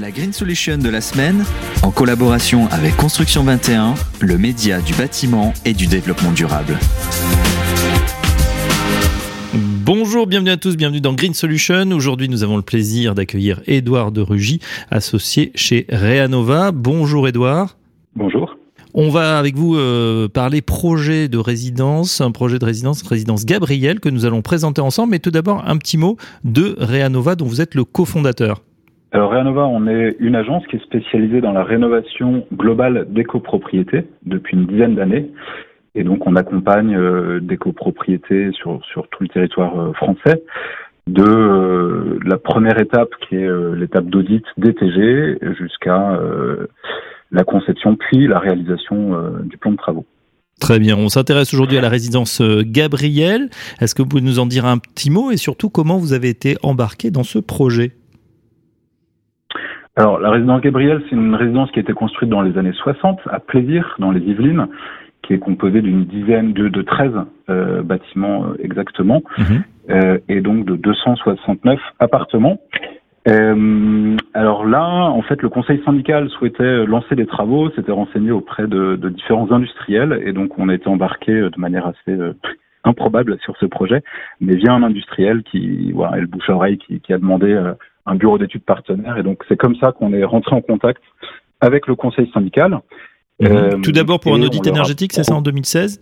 La Green Solution de la semaine, en collaboration avec Construction 21, le média du bâtiment et du développement durable. Bonjour, bienvenue à tous, bienvenue dans Green Solution. Aujourd'hui, nous avons le plaisir d'accueillir Édouard de Rugy, associé chez Reanova. Bonjour Édouard. Bonjour. On va avec vous euh, parler projet de résidence, un projet de résidence, résidence Gabriel, que nous allons présenter ensemble. Mais tout d'abord, un petit mot de Reanova, dont vous êtes le cofondateur. Alors Reanova, on est une agence qui est spécialisée dans la rénovation globale des copropriétés depuis une dizaine d'années. Et donc on accompagne euh, des copropriétés sur, sur tout le territoire euh, français de euh, la première étape qui est l'étape d'audit DTG jusqu'à la conception puis la réalisation du plan de travaux. Très bien, on s'intéresse aujourd'hui à la résidence Gabriel. Est-ce que vous pouvez nous en dire un petit mot et surtout comment vous avez été embarqué dans ce projet? Alors, la résidence Gabriel, c'est une résidence qui a été construite dans les années 60 à Plaisir, dans les Yvelines, qui est composée d'une dizaine de, de 13 euh, bâtiments euh, exactement, mhm. euh, et donc de 269 appartements. Euh, alors là, en fait, le conseil syndical souhaitait lancer des travaux, s'était renseigné auprès de, de, différents industriels, et donc on a été embarqué de manière assez improbable sur ce projet, mais via un industriel qui, voilà, le bouche à oreille, qui, qui a demandé un bureau d'études partenaire. Et donc, c'est comme ça qu'on est rentré en contact avec le conseil syndical. Mhm. Euh, Tout d'abord pour un audit énergétique, c'est ça en 2016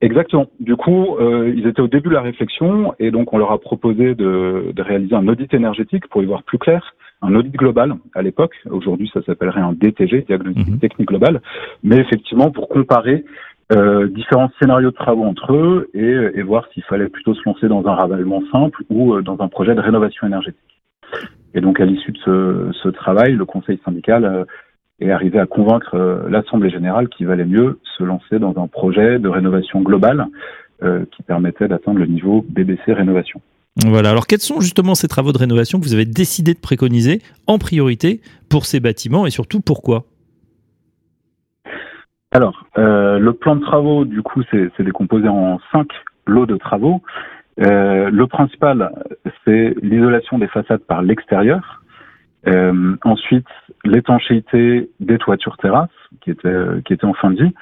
Exactement. Du coup, euh, ils étaient au début de la réflexion et donc on leur a proposé de, de réaliser un audit énergétique pour y voir plus clair, un audit global à l'époque. Aujourd'hui, ça s'appellerait un DTG, diagnostic mhm. technique global, mais effectivement pour comparer euh, différents scénarios de travaux entre eux et, voir s'il fallait plutôt se lancer dans un ravalement simple ou euh, dans un projet de rénovation énergétique. Et donc à l'issue de ce, ce, travail, le conseil syndical euh, est arrivé à convaincre l'Assemblée générale qu'il valait mieux se lancer dans un projet de rénovation globale qui permettait d'atteindre le niveau BBC rénovation. Voilà, alors quels sont justement ces travaux de rénovation que vous avez décidé de préconiser en priorité pour ces bâtiments et surtout pourquoi? Alors, euh, le plan de travaux, du coup, c'est décomposé en cinq lots de travaux. Euh, le principal, c'est l'isolation des façades par l'extérieur. Euh, ensuite, l'étanchéité des toitures terrasses, qui était, qui était en fin de vie.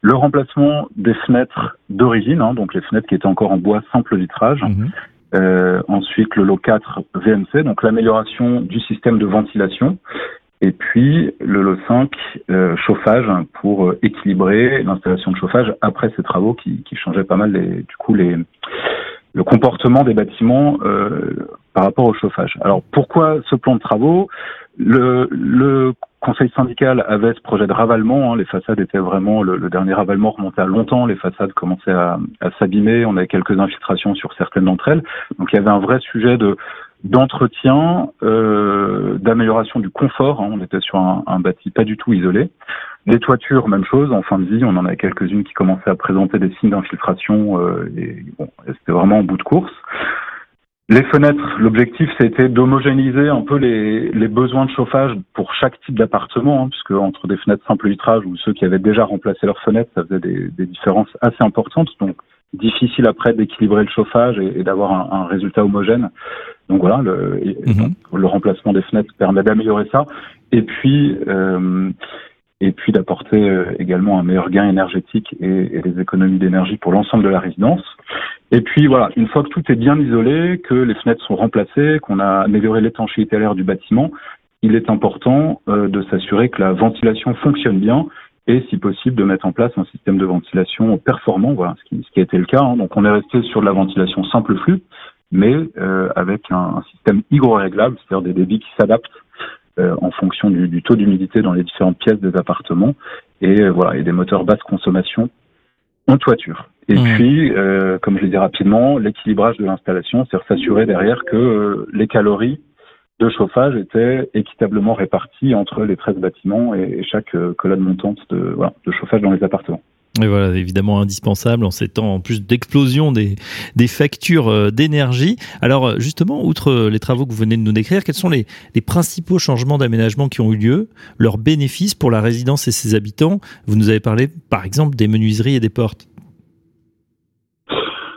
Le remplacement des fenêtres d'origine, hein, donc les fenêtres qui étaient encore en bois simple vitrage. Mhm. Euh, ensuite, le lot 4 VMC, donc l'amélioration du système de ventilation. Et puis le lot 5, euh, chauffage pour euh, équilibrer l'installation de chauffage après ces travaux qui, qui changeaient pas mal les, du coup les, le comportement des bâtiments euh, par rapport au chauffage. Alors pourquoi ce plan de travaux? Le, le, conseil syndical avait ce projet de ravalement. Hein, les façades étaient vraiment le, le, dernier ravalement remontait à longtemps. Les façades commençaient à, à s'abîmer. On avait quelques infiltrations sur certaines d'entre elles. Donc il y avait un vrai sujet de d'entretien, euh, d'amélioration du confort. Hein. On était sur un, un, bâti pas du tout isolé. Les toitures, même chose. En fin de vie, on en avait quelques-unes qui commençaient à présenter des signes d'infiltration euh, et bon, c'était vraiment en bout de course. Les fenêtres, l'objectif c'était d'homogénéiser un peu les, les, besoins de chauffage pour chaque type d'appartement, hein, puisque entre des fenêtres simple vitrage ou ceux qui avaient déjà remplacé leurs fenêtres, ça faisait des, des différences assez importantes. Donc difficile après d'équilibrer le chauffage et, et d'avoir un, un, résultat homogène. Donc voilà, le, mhm. le remplacement des fenêtres permet d'améliorer ça. Et puis, euh, et puis d'apporter euh, également un meilleur gain énergétique et, et des économies d'énergie pour l'ensemble de la résidence. Et puis voilà, une fois que tout est bien isolé, que les fenêtres sont remplacées, qu'on a amélioré l'étanchéité à l'air du bâtiment, il est important euh, de s'assurer que la ventilation fonctionne bien et si possible de mettre en place un système de ventilation performant, voilà, ce qui, ce qui a été le cas. Hein. Donc on est resté sur de la ventilation simple flux, mais euh, avec un, un, système hygro-réglable, c'est-à-dire des débits qui s'adaptent euh, en fonction du, du taux d'humidité dans les différentes pièces des appartements, et euh, voilà, et des moteurs basse consommation en toiture. Et mmh. puis, euh, comme je l'ai dit rapidement, l'équilibrage de l'installation, c'est s'assurer derrière que euh, les calories de chauffage étaient équitablement réparties entre les 13 bâtiments et, et chaque colonne montante de, voilà, de chauffage dans les appartements. Et voilà, évidemment indispensable en ces temps en plus d'explosion des, des factures euh, d'énergie. Alors euh, justement, outre les travaux que vous venez de nous décrire, quels sont les, les principaux changements d'aménagement qui ont eu lieu, leurs bénéfices pour la résidence et ses habitants? Vous nous avez parlé par exemple des menuiseries et des portes.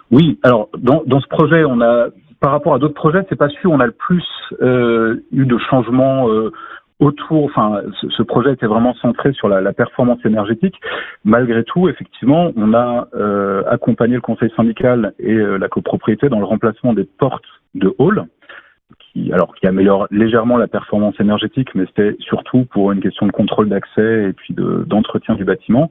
Oui, alors dans, dans ce projet, on a par rapport à d'autres projets, c'est pas sûr. On a le plus eu de changements autour, enfin, ce, projet était vraiment centré sur la, performance énergétique. Malgré tout, effectivement, on a euh, accompagné le conseil syndical et euh, la copropriété dans le remplacement des portes de hall, qui, alors, qui améliore légèrement la performance énergétique, mais c'était surtout pour une question de contrôle d'accès et puis d'entretien du bâtiment.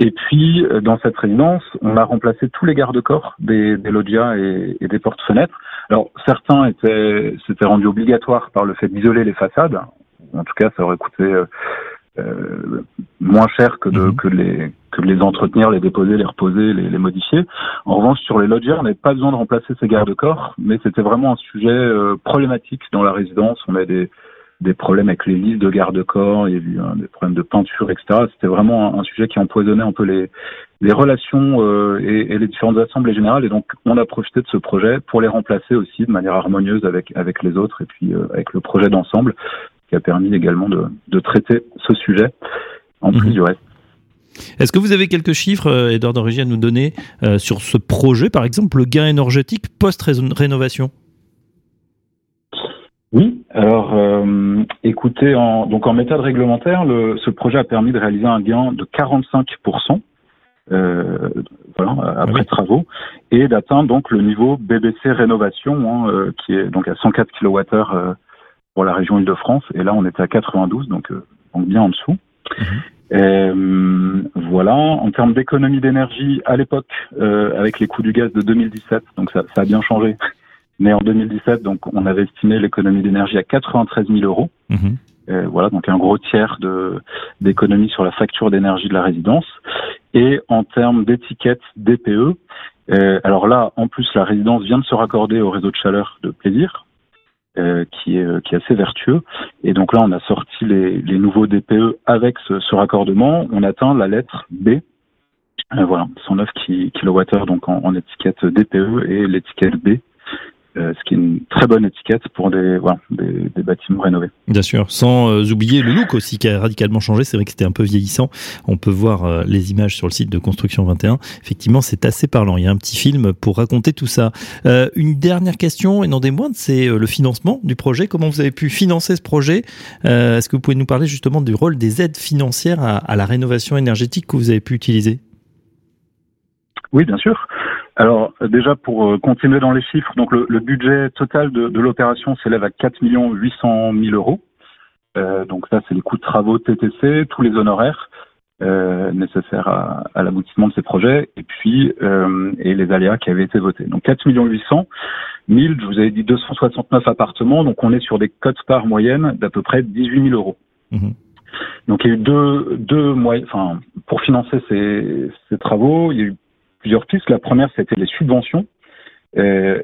Et puis, euh, dans cette résidence, on a remplacé tous les garde-corps des, des et, et des portes-fenêtres. Alors, certains étaient, s'étaient rendus obligatoires par le fait d'isoler les façades en tout cas, ça aurait coûté euh, euh, moins cher que de, mhm. que les que les entretenir, les déposer, les reposer, les, les modifier. En revanche, sur les lodgers, on n'avait pas besoin de remplacer ces garde-corps, mais c'était vraiment un sujet euh, problématique dans la résidence. On avait des, des problèmes avec les listes de garde-corps, il y a eu hein, des problèmes de peinture, etc. C'était vraiment un, sujet qui empoisonnait un peu les, les relations euh, et, et, les différentes assemblées générales. Et donc, on a profité de ce projet pour les remplacer aussi de manière harmonieuse avec avec les autres et puis avec le projet d'ensemble qui a permis également de, traiter ce sujet en plus mhm. du reste. Est-ce que vous avez quelques chiffres, euh, Edouard d'origine à nous donner euh, sur ce projet, par exemple, le gain énergétique post-rénovation? Oui, alors euh, écoutez, en, donc en méthode réglementaire, le, ce projet a permis de réaliser un gain de 45% euh, voilà, après ah travaux et d'atteindre donc le niveau BBC rénovation hein, qui est donc à 104 kWh pour la région Île-de-France. Et là, on était à 92, donc, euh, donc bien en dessous. Mhm. Euh, voilà. En termes d'économie d'énergie, à l'époque, euh, avec les coûts du gaz de 2017, donc ça, ça, a bien changé. Mais en 2017, donc on avait estimé l'économie d'énergie à 93 000 euros. Mhm. Euh, voilà, donc un gros tiers de d'économie sur la facture d'énergie de la résidence. Et en termes d'étiquette DPE, euh, alors là, en plus, la résidence vient de se raccorder au réseau de chaleur de plaisir, euh, qui est euh, qui est assez vertueux. Et donc là, on a sorti les, nouveaux DPE avec ce, raccordement. On atteint la lettre B. Euh, voilà, 109 kWh donc en étiquette DPE et l'étiquette B euh, ce qui est une très bonne étiquette pour des, voilà, des, des bâtiments rénovés. Bien sûr, sans euh, oublier le look aussi qui a radicalement changé. C'est vrai que c'était un peu vieillissant. On peut voir euh, les images sur le site de Construction 21. Effectivement, c'est assez parlant. Il y a un petit film pour raconter tout ça. une dernière question, et non des moindres, c'est le financement du projet. Comment vous avez pu financer ce projet? Est-ce que vous pouvez nous parler justement du rôle des aides financières à, à la rénovation énergétique que vous avez pu utiliser? Oui, bien sûr. Alors déjà pour euh, continuer dans les chiffres, donc le, budget total de, de l'opération s'élève à 4 800 000 euros. Euh, donc ça c'est les coûts de travaux TTC, tous les honoraires euh, nécessaires à, à l'aboutissement de ces projets et puis euh, et les aléas qui avaient été votés. Donc 4 800 000, je vous avais dit 269 appartements, donc on est sur des cotes par moyenne d'à peu près 18 000 euros. Mmh. Donc il y a eu deux, deux moyens, enfin pour financer ces, ces travaux, il y a eu plusieurs pistes. La première, c'était les subventions. Euh,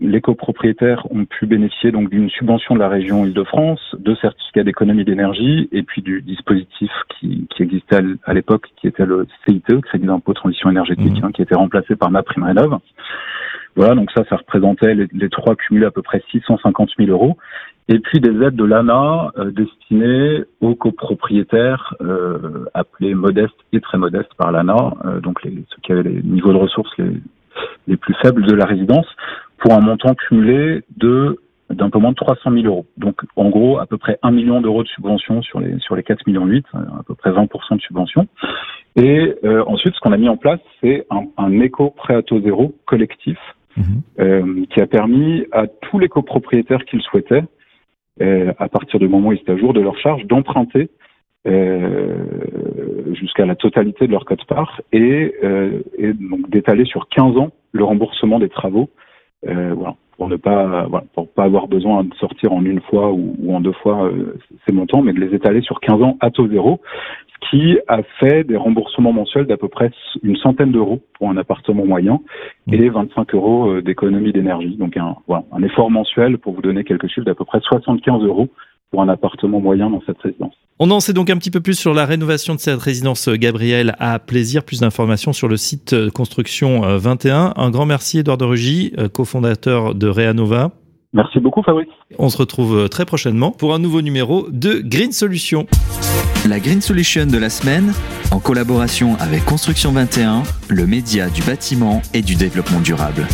les copropriétaires ont pu bénéficier donc d'une subvention de la région Île-de-France, de certificats d'économie d'énergie et puis du dispositif qui, qui existait à l'époque, qui était le CITE, Crédit d'impôt transition énergétique, mmh. hein, qui était remplacé par ma prime rénov. Voilà, donc ça, ça représentait les, les, trois cumulés à peu près 650 000 euros. Et puis des aides de l'ANA euh, destinées aux copropriétaires euh, appelés modestes et très modestes par l'ANA, euh, donc les, ceux qui avaient les niveaux de ressources les, les plus faibles de la résidence, pour un montant cumulé de d'un peu moins de 300 000 euros. Donc, en gros, à peu près 1 million d'euros de subvention sur les sur les 4 millions 8, à peu près 20% de subvention. Et euh, ensuite, ce qu'on a mis en place, c'est un, un éco prêt à taux zéro collectif mhm. euh, qui a permis à tous les copropriétaires qui le souhaitaient euh, à partir du moment où ils étaient à jour de leur charge, d'emprunter euh, jusqu'à la totalité de leur code-part et, euh, et, donc d'étaler sur 15 ans le remboursement des travaux, euh, voilà, pour ne pas voilà, pour pas avoir besoin de sortir en une fois ou, ou en deux fois euh, ces montants, mais de les étaler sur 15 ans à taux zéro, qui a fait des remboursements mensuels d'à peu près une centaine d'euros pour un appartement moyen et 25 mmh. euros euh, d'économie d'énergie. Donc un, voilà, un effort mensuel, pour vous donner quelques chiffres, d'à peu près 75 euros pour un appartement moyen dans cette résidence. On en sait donc un petit peu plus sur la rénovation de cette résidence euh, Gabriel à plaisir. Plus d'informations sur le site euh, Construction 21. Un grand merci Edouard de Rugy, cofondateur de Reanova. Merci beaucoup Fabrice. On se retrouve très prochainement pour un nouveau numéro de Green Solutions. La Green Solution de la semaine, en collaboration avec Construction 21, le média du bâtiment et du développement durable.